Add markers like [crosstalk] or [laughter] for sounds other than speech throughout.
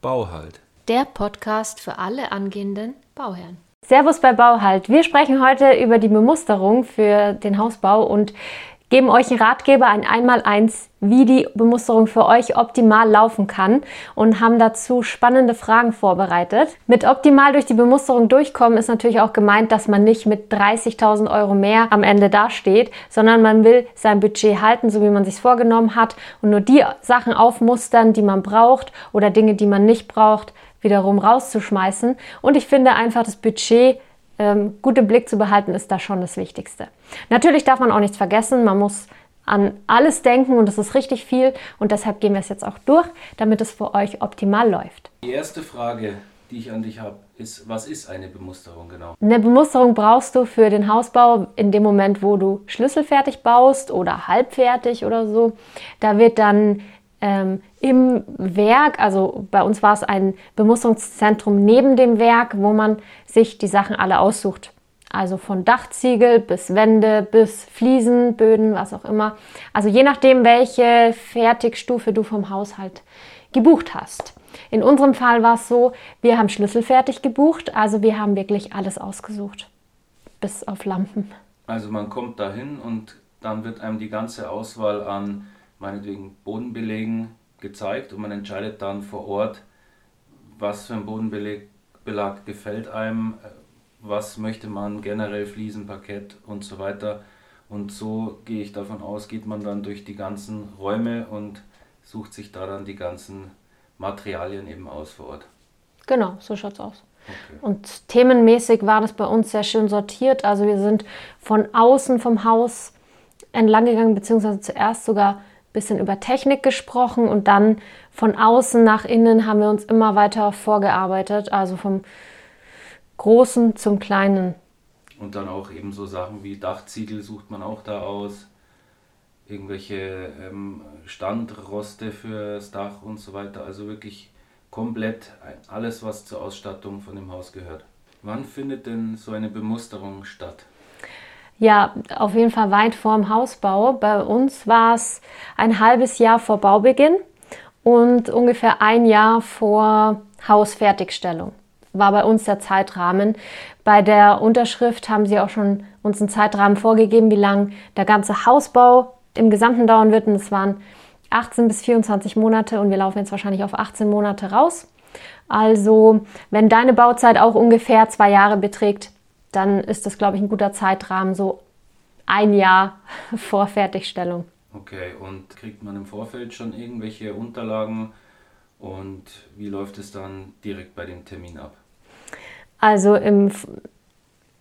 Bauhalt. Der Podcast für alle angehenden Bauherren. Servus bei Bauhalt. Wir sprechen heute über die Bemusterung für den Hausbau und geben euch einen Ratgeber, ein Einmaleins, wie die Bemusterung für euch optimal laufen kann und haben dazu spannende Fragen vorbereitet. Mit optimal durch die Bemusterung durchkommen ist natürlich auch gemeint, dass man nicht mit 30.000 Euro mehr am Ende dasteht, sondern man will sein Budget halten, so wie man sich vorgenommen hat und nur die Sachen aufmustern, die man braucht oder Dinge, die man nicht braucht, wiederum rauszuschmeißen. Und ich finde einfach das Budget ähm, gut im Blick zu behalten, ist da schon das Wichtigste. Natürlich darf man auch nichts vergessen. Man muss an alles denken und das ist richtig viel und deshalb gehen wir es jetzt auch durch, damit es für euch optimal läuft. Die erste Frage, die ich an dich habe, ist, was ist eine Bemusterung genau? Eine Bemusterung brauchst du für den Hausbau in dem Moment, wo du schlüsselfertig baust oder halbfertig oder so. Da wird dann ähm, im Werk, also bei uns war es ein Bemusterungszentrum neben dem Werk, wo man sich die Sachen alle aussucht. Also von Dachziegel bis Wände bis Fliesen, Böden, was auch immer. Also je nachdem, welche Fertigstufe du vom Haushalt gebucht hast. In unserem Fall war es so, wir haben schlüsselfertig gebucht, also wir haben wirklich alles ausgesucht. Bis auf Lampen. Also man kommt dahin und dann wird einem die ganze Auswahl an meinetwegen Bodenbelegen gezeigt und man entscheidet dann vor Ort, was für ein Bodenbelag gefällt einem, was möchte man generell Fliesen, Parkett und so weiter. Und so gehe ich davon aus, geht man dann durch die ganzen Räume und sucht sich da dann die ganzen Materialien eben aus vor Ort. Genau, so schaut es aus. Okay. Und themenmäßig war das bei uns sehr schön sortiert. Also wir sind von außen vom Haus entlang gegangen, beziehungsweise zuerst sogar bisschen über Technik gesprochen und dann von außen nach innen haben wir uns immer weiter vorgearbeitet, also vom Großen zum Kleinen. Und dann auch eben so Sachen wie Dachziegel sucht man auch da aus, irgendwelche ähm, Standroste fürs Dach und so weiter. Also wirklich komplett alles, was zur Ausstattung von dem Haus gehört. Wann findet denn so eine Bemusterung statt? Ja, auf jeden Fall weit vor dem Hausbau. Bei uns war es ein halbes Jahr vor Baubeginn und ungefähr ein Jahr vor Hausfertigstellung war bei uns der Zeitrahmen. Bei der Unterschrift haben sie auch schon uns einen Zeitrahmen vorgegeben, wie lang der ganze Hausbau im Gesamten dauern wird. Und es waren 18 bis 24 Monate und wir laufen jetzt wahrscheinlich auf 18 Monate raus. Also, wenn deine Bauzeit auch ungefähr zwei Jahre beträgt, dann ist das, glaube ich, ein guter Zeitrahmen, so ein Jahr [laughs] vor Fertigstellung. Okay, und kriegt man im Vorfeld schon irgendwelche Unterlagen und wie läuft es dann direkt bei dem Termin ab? Also im,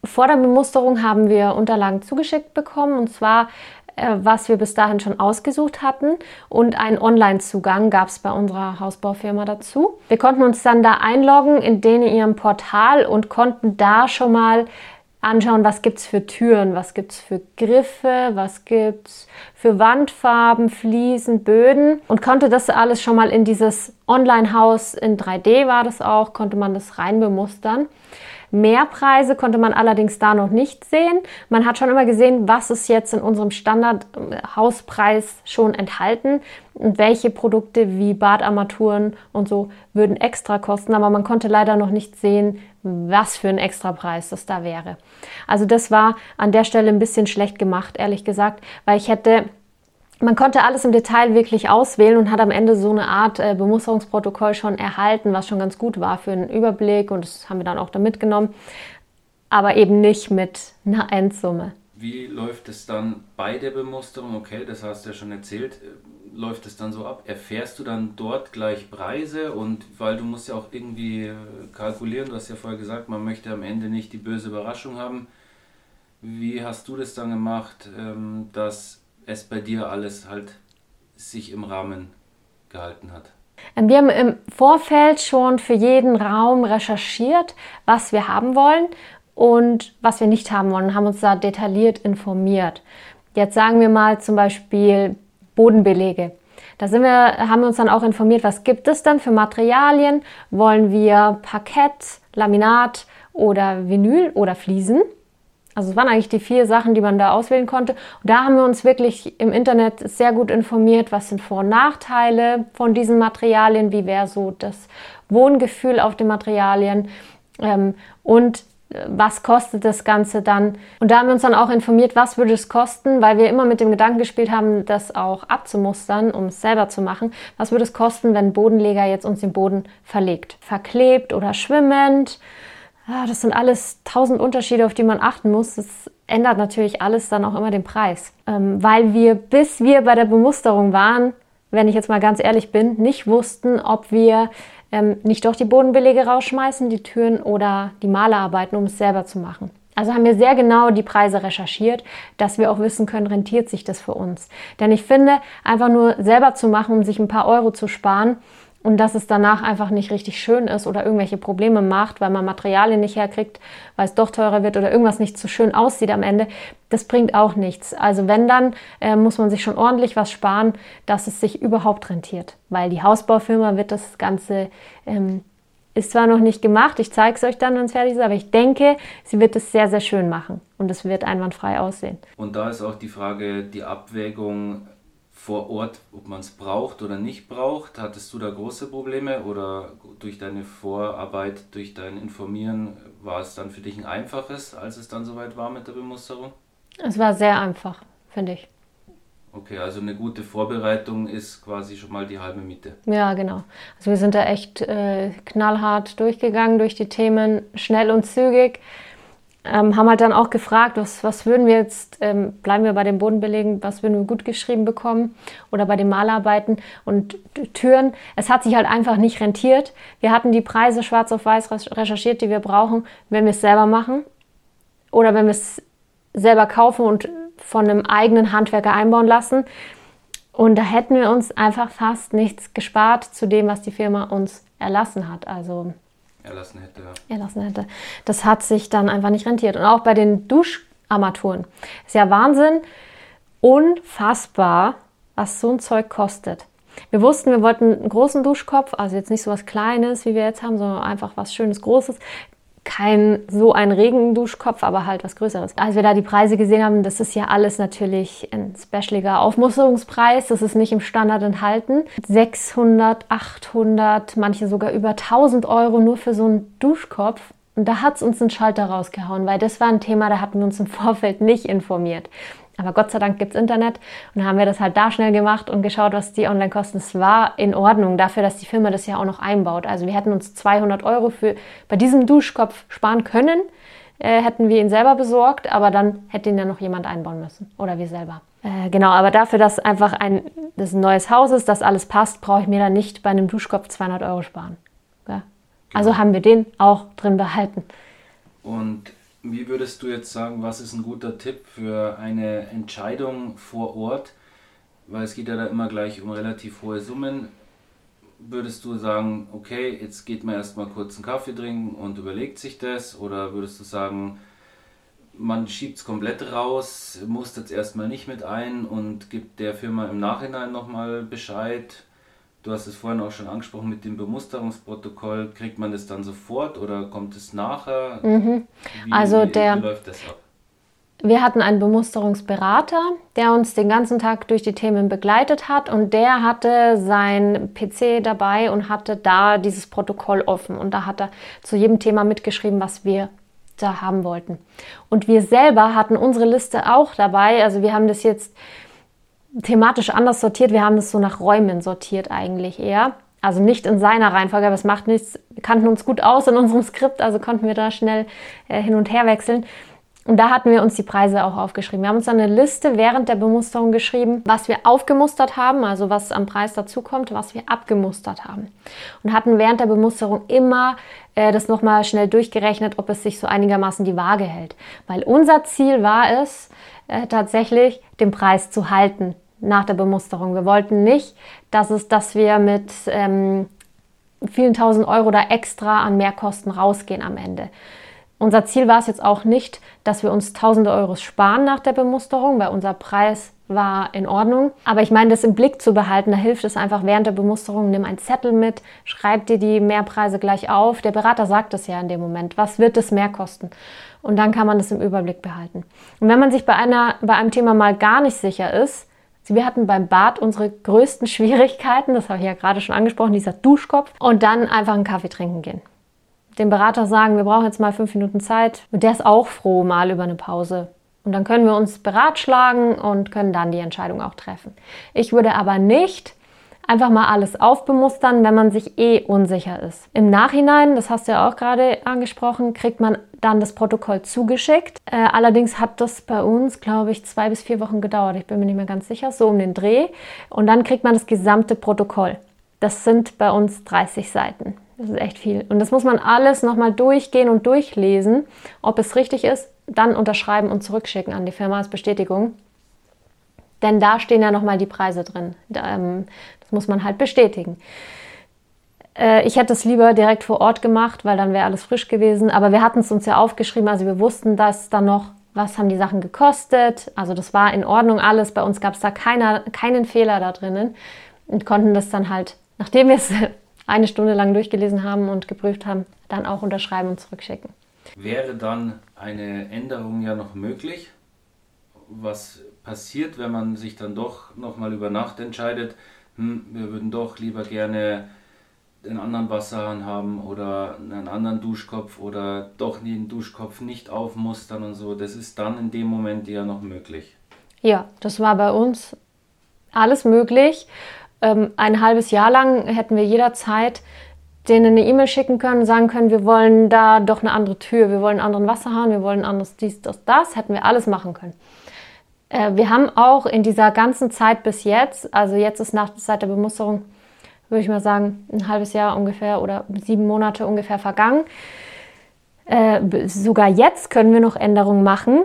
vor der Bemusterung haben wir Unterlagen zugeschickt bekommen und zwar was wir bis dahin schon ausgesucht hatten. Und einen Online-Zugang gab es bei unserer Hausbaufirma dazu. Wir konnten uns dann da einloggen in denen ihrem Portal und konnten da schon mal anschauen, was gibt es für Türen, was gibt es für Griffe, was gibt es für Wandfarben, Fliesen, Böden und konnte das alles schon mal in dieses Online-Haus in 3D war das auch, konnte man das rein bemustern. Mehrpreise konnte man allerdings da noch nicht sehen. Man hat schon immer gesehen, was ist jetzt in unserem Standardhauspreis schon enthalten und welche Produkte wie Badarmaturen und so würden extra kosten, aber man konnte leider noch nicht sehen, was für ein Extrapreis das da wäre. Also das war an der Stelle ein bisschen schlecht gemacht, ehrlich gesagt, weil ich hätte man konnte alles im Detail wirklich auswählen und hat am Ende so eine Art äh, Bemusterungsprotokoll schon erhalten, was schon ganz gut war für einen Überblick und das haben wir dann auch da mitgenommen, aber eben nicht mit einer [laughs] Endsumme. Wie läuft es dann bei der Bemusterung? Okay, das hast du ja schon erzählt. Äh, läuft es dann so ab? Erfährst du dann dort gleich Preise? Und weil du musst ja auch irgendwie äh, kalkulieren, du hast ja vorher gesagt, man möchte am Ende nicht die böse Überraschung haben. Wie hast du das dann gemacht, ähm, dass es bei dir alles halt sich im Rahmen gehalten hat? Ähm, wir haben im Vorfeld schon für jeden Raum recherchiert, was wir haben wollen und was wir nicht haben wollen, haben uns da detailliert informiert. Jetzt sagen wir mal zum Beispiel Bodenbelege. Da sind wir, haben wir uns dann auch informiert, was gibt es denn für Materialien? Wollen wir Parkett, Laminat oder Vinyl oder Fliesen? Also es waren eigentlich die vier Sachen, die man da auswählen konnte. Und da haben wir uns wirklich im Internet sehr gut informiert, was sind Vor- und Nachteile von diesen Materialien, wie wäre so das Wohngefühl auf den Materialien ähm, und äh, was kostet das Ganze dann? Und da haben wir uns dann auch informiert, was würde es kosten, weil wir immer mit dem Gedanken gespielt haben, das auch abzumustern, um es selber zu machen. Was würde es kosten, wenn Bodenleger jetzt uns den Boden verlegt? Verklebt oder schwimmend? Ja, das sind alles tausend Unterschiede, auf die man achten muss. Das ändert natürlich alles dann auch immer den Preis. Ähm, weil wir, bis wir bei der Bemusterung waren, wenn ich jetzt mal ganz ehrlich bin, nicht wussten, ob wir ähm, nicht doch die Bodenbelege rausschmeißen, die Türen oder die Malerarbeiten, um es selber zu machen. Also haben wir sehr genau die Preise recherchiert, dass wir auch wissen können, rentiert sich das für uns. Denn ich finde, einfach nur selber zu machen, um sich ein paar Euro zu sparen, und dass es danach einfach nicht richtig schön ist oder irgendwelche Probleme macht, weil man Materialien nicht herkriegt, weil es doch teurer wird oder irgendwas nicht so schön aussieht am Ende, das bringt auch nichts. Also wenn dann, äh, muss man sich schon ordentlich was sparen, dass es sich überhaupt rentiert, weil die Hausbaufirma wird das Ganze ähm, ist zwar noch nicht gemacht, ich zeige es euch dann, wenn es fertig ist, aber ich denke, sie wird es sehr, sehr schön machen und es wird einwandfrei aussehen. Und da ist auch die Frage, die Abwägung, vor Ort, ob man es braucht oder nicht braucht. Hattest du da große Probleme oder durch deine Vorarbeit, durch dein Informieren, war es dann für dich ein einfaches, als es dann soweit war mit der Bemusterung? Es war sehr einfach, finde ich. Okay, also eine gute Vorbereitung ist quasi schon mal die halbe Miete. Ja, genau. Also wir sind da echt äh, knallhart durchgegangen durch die Themen, schnell und zügig ähm, haben halt dann auch gefragt, was, was würden wir jetzt, ähm, bleiben wir bei den Bodenbelegen, was würden wir gut geschrieben bekommen oder bei den Malarbeiten und Türen. Es hat sich halt einfach nicht rentiert. Wir hatten die Preise schwarz auf weiß recherchiert, die wir brauchen, wenn wir es selber machen oder wenn wir es selber kaufen und von einem eigenen Handwerker einbauen lassen. Und da hätten wir uns einfach fast nichts gespart zu dem, was die Firma uns erlassen hat. Also erlassen hätte. Erlassen hätte. Das hat sich dann einfach nicht rentiert. Und auch bei den Duscharmaturen. Ist ja Wahnsinn, unfassbar, was so ein Zeug kostet. Wir wussten, wir wollten einen großen Duschkopf, also jetzt nicht so was Kleines, wie wir jetzt haben, sondern einfach was Schönes, Großes kein so ein Regenduschkopf, aber halt was Größeres. Als wir da die Preise gesehen haben, das ist ja alles natürlich ein specialiger Aufmusterungspreis. Das ist nicht im Standard enthalten. 600, 800, manche sogar über 1000 Euro nur für so einen Duschkopf. Und da hat es uns einen Schalter rausgehauen, weil das war ein Thema, da hatten wir uns im [laughs] Vorfeld nicht informiert. Aber Gott sei Dank gibt es Internet und haben wir das halt da schnell gemacht und geschaut, was die online kosten. Es war in Ordnung dafür, dass die Firma das ja auch noch einbaut. Also wir hätten uns 200 Euro für bei diesem Duschkopf sparen können, äh, hätten wir ihn selber besorgt, aber dann hätte ihn ja noch jemand einbauen müssen oder wir selber. Äh, genau, aber dafür, dass einfach ein, das ein neues Haus ist, dass alles passt, brauche ich mir dann nicht bei einem Duschkopf 200 Euro sparen. Ja? Also genau. haben wir den auch drin behalten. Und wie würdest du jetzt sagen, was ist ein guter Tipp für eine Entscheidung vor Ort? Weil es geht ja da immer gleich um relativ hohe Summen. Würdest du sagen, okay, jetzt geht man erstmal kurz einen Kaffee trinken und überlegt sich das? Oder würdest du sagen, man schiebt es komplett raus, muss jetzt erstmal nicht mit ein und gibt der Firma im Nachhinein nochmal Bescheid? Du hast es vorhin auch schon angesprochen mit dem Bemusterungsprotokoll. Kriegt man das dann sofort oder kommt es nachher? Mhm. Wie, also der, wie läuft das ab? Wir hatten einen Bemusterungsberater, der uns den ganzen Tag durch die Themen begleitet hat und der hatte sein PC dabei und hatte da dieses Protokoll offen und da hat er zu jedem Thema mitgeschrieben, was wir da haben wollten. Und wir selber hatten unsere Liste auch dabei, also wir haben das jetzt thematisch anders sortiert. Wir haben es so nach Räumen sortiert eigentlich eher. Also nicht in seiner Reihenfolge, aber es macht nichts. Wir kannten uns gut aus in unserem Skript, also konnten wir da schnell äh, hin und her wechseln. Und da hatten wir uns die Preise auch aufgeschrieben. Wir haben uns eine Liste während der Bemusterung geschrieben, was wir aufgemustert haben, also was am Preis dazukommt, was wir abgemustert haben. Und hatten während der Bemusterung immer äh, das nochmal schnell durchgerechnet, ob es sich so einigermaßen die Waage hält. Weil unser Ziel war es, äh, tatsächlich den Preis zu halten nach der Bemusterung. Wir wollten nicht, dass, es, dass wir mit ähm, vielen tausend Euro da extra an Mehrkosten rausgehen am Ende. Unser Ziel war es jetzt auch nicht, dass wir uns tausende Euros sparen nach der Bemusterung, weil unser Preis war in Ordnung. Aber ich meine, das im Blick zu behalten, da hilft es einfach während der Bemusterung, nimm einen Zettel mit, schreib dir die Mehrpreise gleich auf. Der Berater sagt es ja in dem Moment. Was wird es mehr kosten? Und dann kann man das im Überblick behalten. Und wenn man sich bei, einer, bei einem Thema mal gar nicht sicher ist, wir hatten beim Bad unsere größten [laughs] Schwierigkeiten, das habe ich ja gerade schon angesprochen, dieser Duschkopf, und dann einfach einen Kaffee trinken gehen. Dem Berater sagen, wir brauchen jetzt mal fünf Minuten Zeit. Und der ist auch froh mal über eine Pause und dann können wir uns beratschlagen und können dann die Entscheidung auch treffen. Ich würde aber nicht einfach mal alles aufbemustern, wenn man sich eh unsicher ist. Im Nachhinein, das hast du ja auch gerade angesprochen, kriegt man dann das Protokoll zugeschickt. Äh, allerdings hat das bei uns, glaube ich, zwei bis vier Wochen gedauert. Ich bin mir nicht mehr ganz sicher, so um den Dreh. Und dann kriegt man das gesamte Protokoll. Das sind bei uns 30 Seiten. Das ist echt viel. Und das muss man alles nochmal durchgehen und durchlesen, ob es richtig ist, dann unterschreiben und zurückschicken an die Firma als Bestätigung. Denn da stehen ja nochmal die Preise drin. Ähm, das muss man halt bestätigen. Äh, ich hätte es lieber direkt vor Ort gemacht, weil dann wäre alles frisch gewesen. Aber wir hatten es uns ja aufgeschrieben, also wir wussten das dann noch, was haben die Sachen gekostet. Also das war in Ordnung alles. Bei uns gab es da keiner, keinen Fehler da drinnen und konnten das dann halt, nachdem wir es eine Stunde lang durchgelesen haben und geprüft haben, dann auch unterschreiben und zurückschicken. Wäre dann eine Änderung ja noch möglich? Was passiert, wenn man sich dann doch nochmal über Nacht entscheidet, hm, wir würden doch lieber gerne einen anderen Wasserhahn haben oder einen anderen Duschkopf oder doch den Duschkopf nicht aufmustern und so. Das ist dann in dem Moment ja noch möglich. Ja, das war bei uns alles möglich ähm, ein halbes Jahr lang hätten wir jederzeit denen eine E-Mail schicken können, sagen können, wir wollen da doch eine andere Tür, wir wollen einen anderen Wasserhahn, wir wollen anderes dies, das, das, hätten wir alles machen können. Äh, wir haben auch in dieser ganzen Zeit bis jetzt, also jetzt ist nach seit der Bemusterung, würde ich mal sagen, ein halbes Jahr ungefähr oder sieben Monate ungefähr vergangen. Äh, sogar jetzt können wir noch Änderungen machen,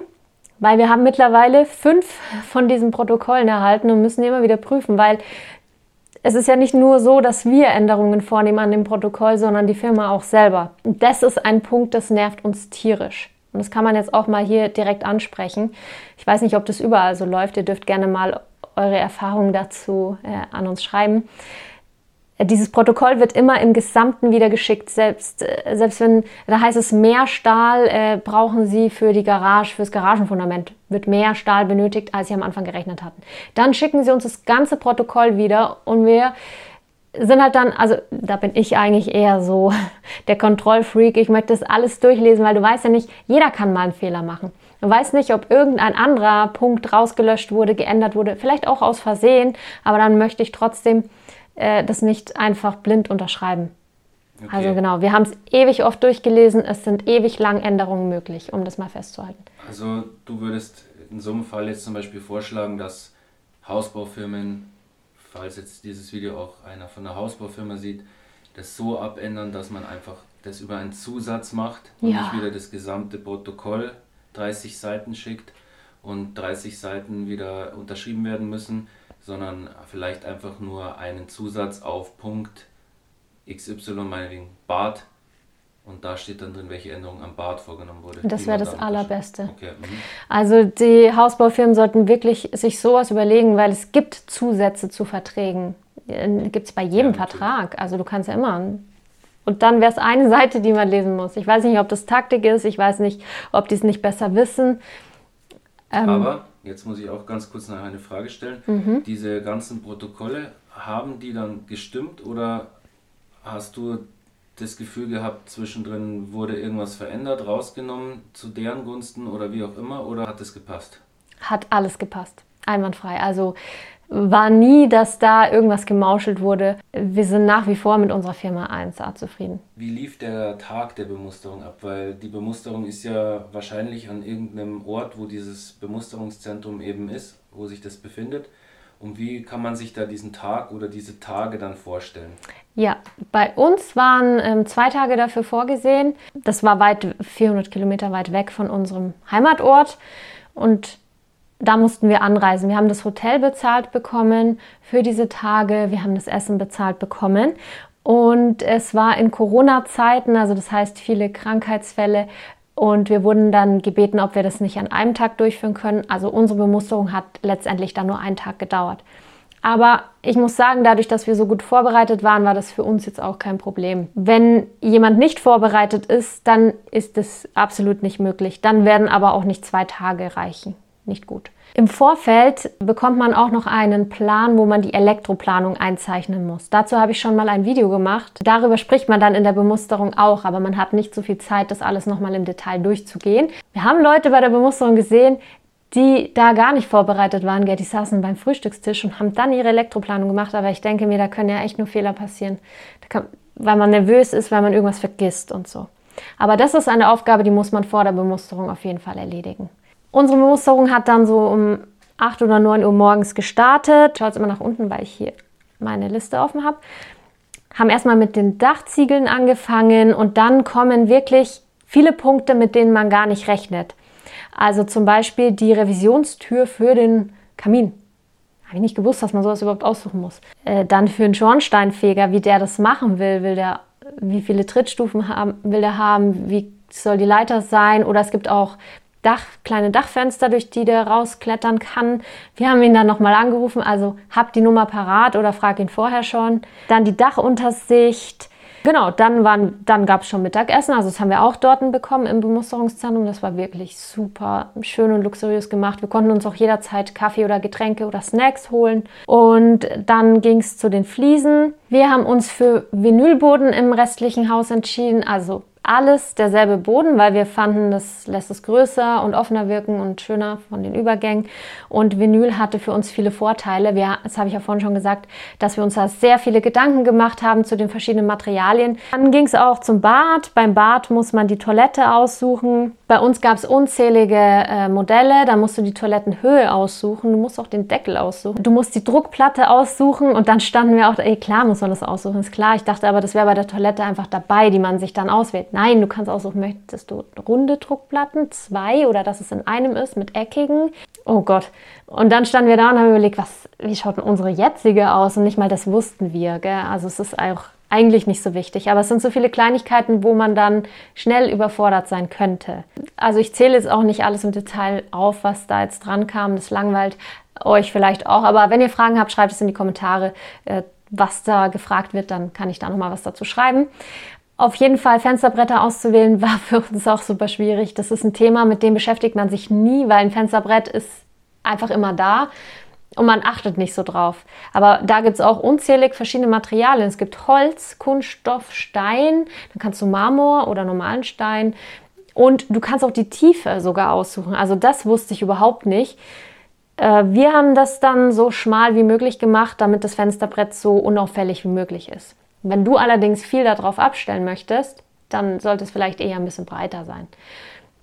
weil wir haben mittlerweile fünf von diesen Protokollen erhalten und müssen immer wieder prüfen, weil es ist ja nicht nur so, dass wir Änderungen vornehmen an dem Protokoll, sondern die Firma auch selber. Und das ist ein Punkt, das nervt uns tierisch. Und das kann man jetzt auch mal hier direkt ansprechen. Ich weiß nicht, ob das überall so läuft. Ihr dürft gerne mal eure Erfahrungen dazu äh, an uns schreiben. Dieses Protokoll wird immer im Gesamten wieder geschickt. Selbst, äh, selbst wenn, da heißt es, mehr Stahl äh, brauchen Sie für die Garage, fürs Garagenfundament, wird mehr Stahl benötigt, als Sie am Anfang gerechnet hatten. Dann schicken Sie uns das ganze Protokoll wieder und wir sind halt dann, also da bin ich eigentlich eher so [laughs] der Kontrollfreak. Ich möchte das alles durchlesen, weil du weißt ja nicht, jeder kann mal einen Fehler machen. Du weißt nicht, ob irgendein anderer Punkt rausgelöscht wurde, geändert wurde, vielleicht auch aus Versehen, aber dann möchte ich trotzdem äh, das nicht einfach blind unterschreiben. Okay. Also genau, wir haben es ewig oft durchgelesen, es sind ewig lang Änderungen möglich, um das mal festzuhalten. Also du würdest in so einem Fall jetzt zum Beispiel vorschlagen, dass Hausbaufirmen, falls jetzt dieses Video auch einer von der Hausbaufirma sieht, das so abändern, dass man einfach das über einen Zusatz macht und ja. nicht wieder das gesamte Protokoll 30 Seiten schickt und 30 Seiten wieder unterschrieben werden müssen, sondern vielleicht einfach nur einen Zusatz auf Punkt XY, meinetwegen Bad. Und da steht dann drin, welche Änderung am Bad vorgenommen wurde. Das wäre das Allerbeste. Okay. Mhm. Also die Hausbaufirmen sollten wirklich sich sowas überlegen, weil es gibt Zusätze zu Verträgen. Gibt es bei jedem ja, Vertrag. Also du kannst ja immer. Und dann wäre es eine [laughs] Seite, die man lesen muss. Ich weiß nicht, ob das Taktik ist, ich weiß nicht, ob die es nicht besser wissen. Ähm, Aber jetzt muss ich auch ganz kurz noch eine Frage stellen. Mhm. Diese ganzen Protokolle, haben die dann gestimmt oder hast du das Gefühl gehabt, zwischendrin wurde irgendwas verändert, rausgenommen zu deren Gunsten oder wie auch immer oder hat es gepasst? Hat alles gepasst. Einwandfrei. Also war nie, dass da irgendwas gemauschelt wurde. Wir sind nach wie vor mit unserer Firma 1A zufrieden. Wie lief der Tag der Bemusterung ab? Weil die Bemusterung ist ja wahrscheinlich an irgendeinem Ort, wo dieses Bemusterungszentrum eben ist, wo sich das befindet. Und wie kann man sich da diesen Tag oder diese Tage dann vorstellen? Ja, bei uns waren ähm, zwei Tage dafür vorgesehen. Das war weit 400 Kilometer weit weg von unserem Heimatort. Und da mussten wir anreisen. Wir haben das Hotel bezahlt bekommen für diese Tage, wir haben das Essen bezahlt bekommen. Und es war in Corona-Zeiten, also das heißt viele Krankheitsfälle Und wir wurden dann gebeten, ob wir das nicht an einem Tag durchführen können. Also unsere Bemusterung hat letztendlich dann nur einen Tag gedauert. Aber ich muss sagen, dadurch, dass wir so gut vorbereitet waren, war das für uns jetzt auch kein Problem. Wenn jemand nicht vorbereitet ist, dann ist es absolut nicht möglich. Dann werden aber auch nicht zwei Tage reichen. Nicht gut. Im Vorfeld bekommt man auch noch einen Plan, wo man die Elektroplanung einzeichnen muss. Dazu habe ich schon mal ein Video gemacht. Darüber spricht man dann in der Bemusterung auch, aber man hat nicht so viel Zeit, das alles nochmal im Detail durchzugehen. Wir haben Leute bei der Bemusterung gesehen, die da gar nicht vorbereitet waren. Die saßen beim Frühstückstisch und haben dann ihre Elektroplanung gemacht. Aber ich denke mir, da können ja echt nur Fehler passieren, kann, weil man nervös ist, weil man irgendwas vergisst und so. Aber das ist eine Aufgabe, die muss man vor der Bemusterung auf jeden Fall erledigen. Unsere Bemusterung hat dann so um 8 oder 9 Uhr morgens gestartet. Schaut immer nach unten, weil ich hier meine Liste offen habe. Haben erstmal mit den Dachziegeln angefangen und dann kommen wirklich viele Punkte, mit denen man gar nicht rechnet. Also zum Beispiel die Revisionstür für den Kamin. Habe ich nicht gewusst, dass man sowas überhaupt aussuchen muss. Äh, dann für einen Schornsteinfeger, wie der das machen will. Will der, wie viele Trittstufen haben, will der haben? Wie soll die Leiter sein? Oder es gibt auch Dach, kleine Dachfenster, durch die der rausklettern kann. Wir haben ihn dann nochmal angerufen, also hab die Nummer parat oder frag ihn vorher schon. Dann die Dachuntersicht, Genau, dann, waren, dann gab es schon Mittagessen, also das haben wir auch dort bekommen im Bemusterungszentrum. Das war wirklich super schön und luxuriös gemacht. Wir konnten uns auch jederzeit Kaffee oder Getränke oder Snacks holen. Und dann ging es zu den Fliesen. Wir haben uns für Vinylboden im restlichen Haus entschieden, also alles derselbe Boden, weil wir fanden, das lässt es größer und offener wirken und schöner von den Übergängen. Und Vinyl hatte für uns viele Vorteile. Wir, das habe ich ja vorhin schon gesagt, dass wir uns da sehr viele Gedanken gemacht haben zu den verschiedenen Materialien. Dann ging es auch zum Bad. Beim Bad muss man die Toilette aussuchen. Bei uns gab es unzählige äh, Modelle. Da musst du die Toilettenhöhe aussuchen. Du musst auch den Deckel aussuchen. Du musst die Druckplatte aussuchen. Und dann standen wir auch, ey, klar muss man das aussuchen, ist klar. Ich dachte aber, das wäre bei der Toilette einfach dabei, die man sich dann auswählt. Nein, du kannst aussuchen, möchtest du runde Druckplatten, zwei oder dass es in einem ist mit eckigen. Oh Gott. Und dann standen wir da und haben überlegt, was, wie schaut denn unsere jetzige aus? Und nicht mal das wussten wir. Gell? Also es ist auch eigentlich nicht so wichtig. Aber es sind so viele Kleinigkeiten, wo man dann schnell überfordert sein könnte. Also ich zähle jetzt auch nicht alles im Detail auf, was da jetzt dran kam. Das langweilt euch vielleicht auch. Aber wenn ihr Fragen habt, schreibt es in die Kommentare, äh, was da gefragt wird. Dann kann ich da nochmal was dazu schreiben. Auf jeden Fall Fensterbretter auszuwählen [laughs] war für uns auch super schwierig. Das ist ein Thema, mit dem beschäftigt man sich nie, weil ein Fensterbrett ist einfach immer da und man achtet nicht so drauf. Aber da gibt es auch unzählig verschiedene Materialien. Es gibt Holz, Kunststoff, Stein, dann kannst du Marmor oder normalen Stein und du kannst auch die Tiefe sogar aussuchen. Also das wusste ich überhaupt nicht. Äh, wir haben das dann so schmal wie möglich gemacht, damit das Fensterbrett so unauffällig wie möglich ist. Wenn du allerdings viel darauf abstellen möchtest, dann sollte es vielleicht eher ein bisschen breiter sein.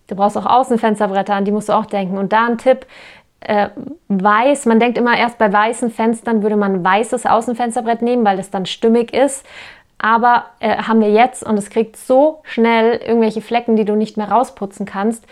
Du brauchst auch Außenfensterbretter, an die musst du auch denken. Und da ein Tipp, äh, weiß, man denkt immer erst bei weißen Fenstern würde man ein weißes Außenfensterbrett nehmen, weil es dann stimmig ist. Aber äh, haben wir jetzt und es kriegt so schnell irgendwelche Flecken, die du nicht mehr rausputzen kannst.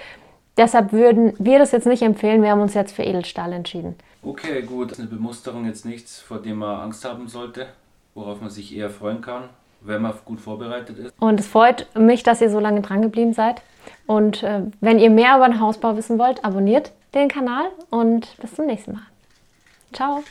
Deshalb würden wir das jetzt nicht empfehlen. Wir haben uns jetzt für Edelstahl entschieden. Okay, gut. Eine Bemusterung jetzt nichts, vor dem man Angst haben sollte worauf man sich eher freuen kann, wenn man gut vorbereitet ist. Und es freut mich, dass ihr so lange dran geblieben seid. Und äh, wenn ihr mehr über den Hausbau wissen wollt, abonniert den Kanal und bis zum nächsten Mal. Ciao.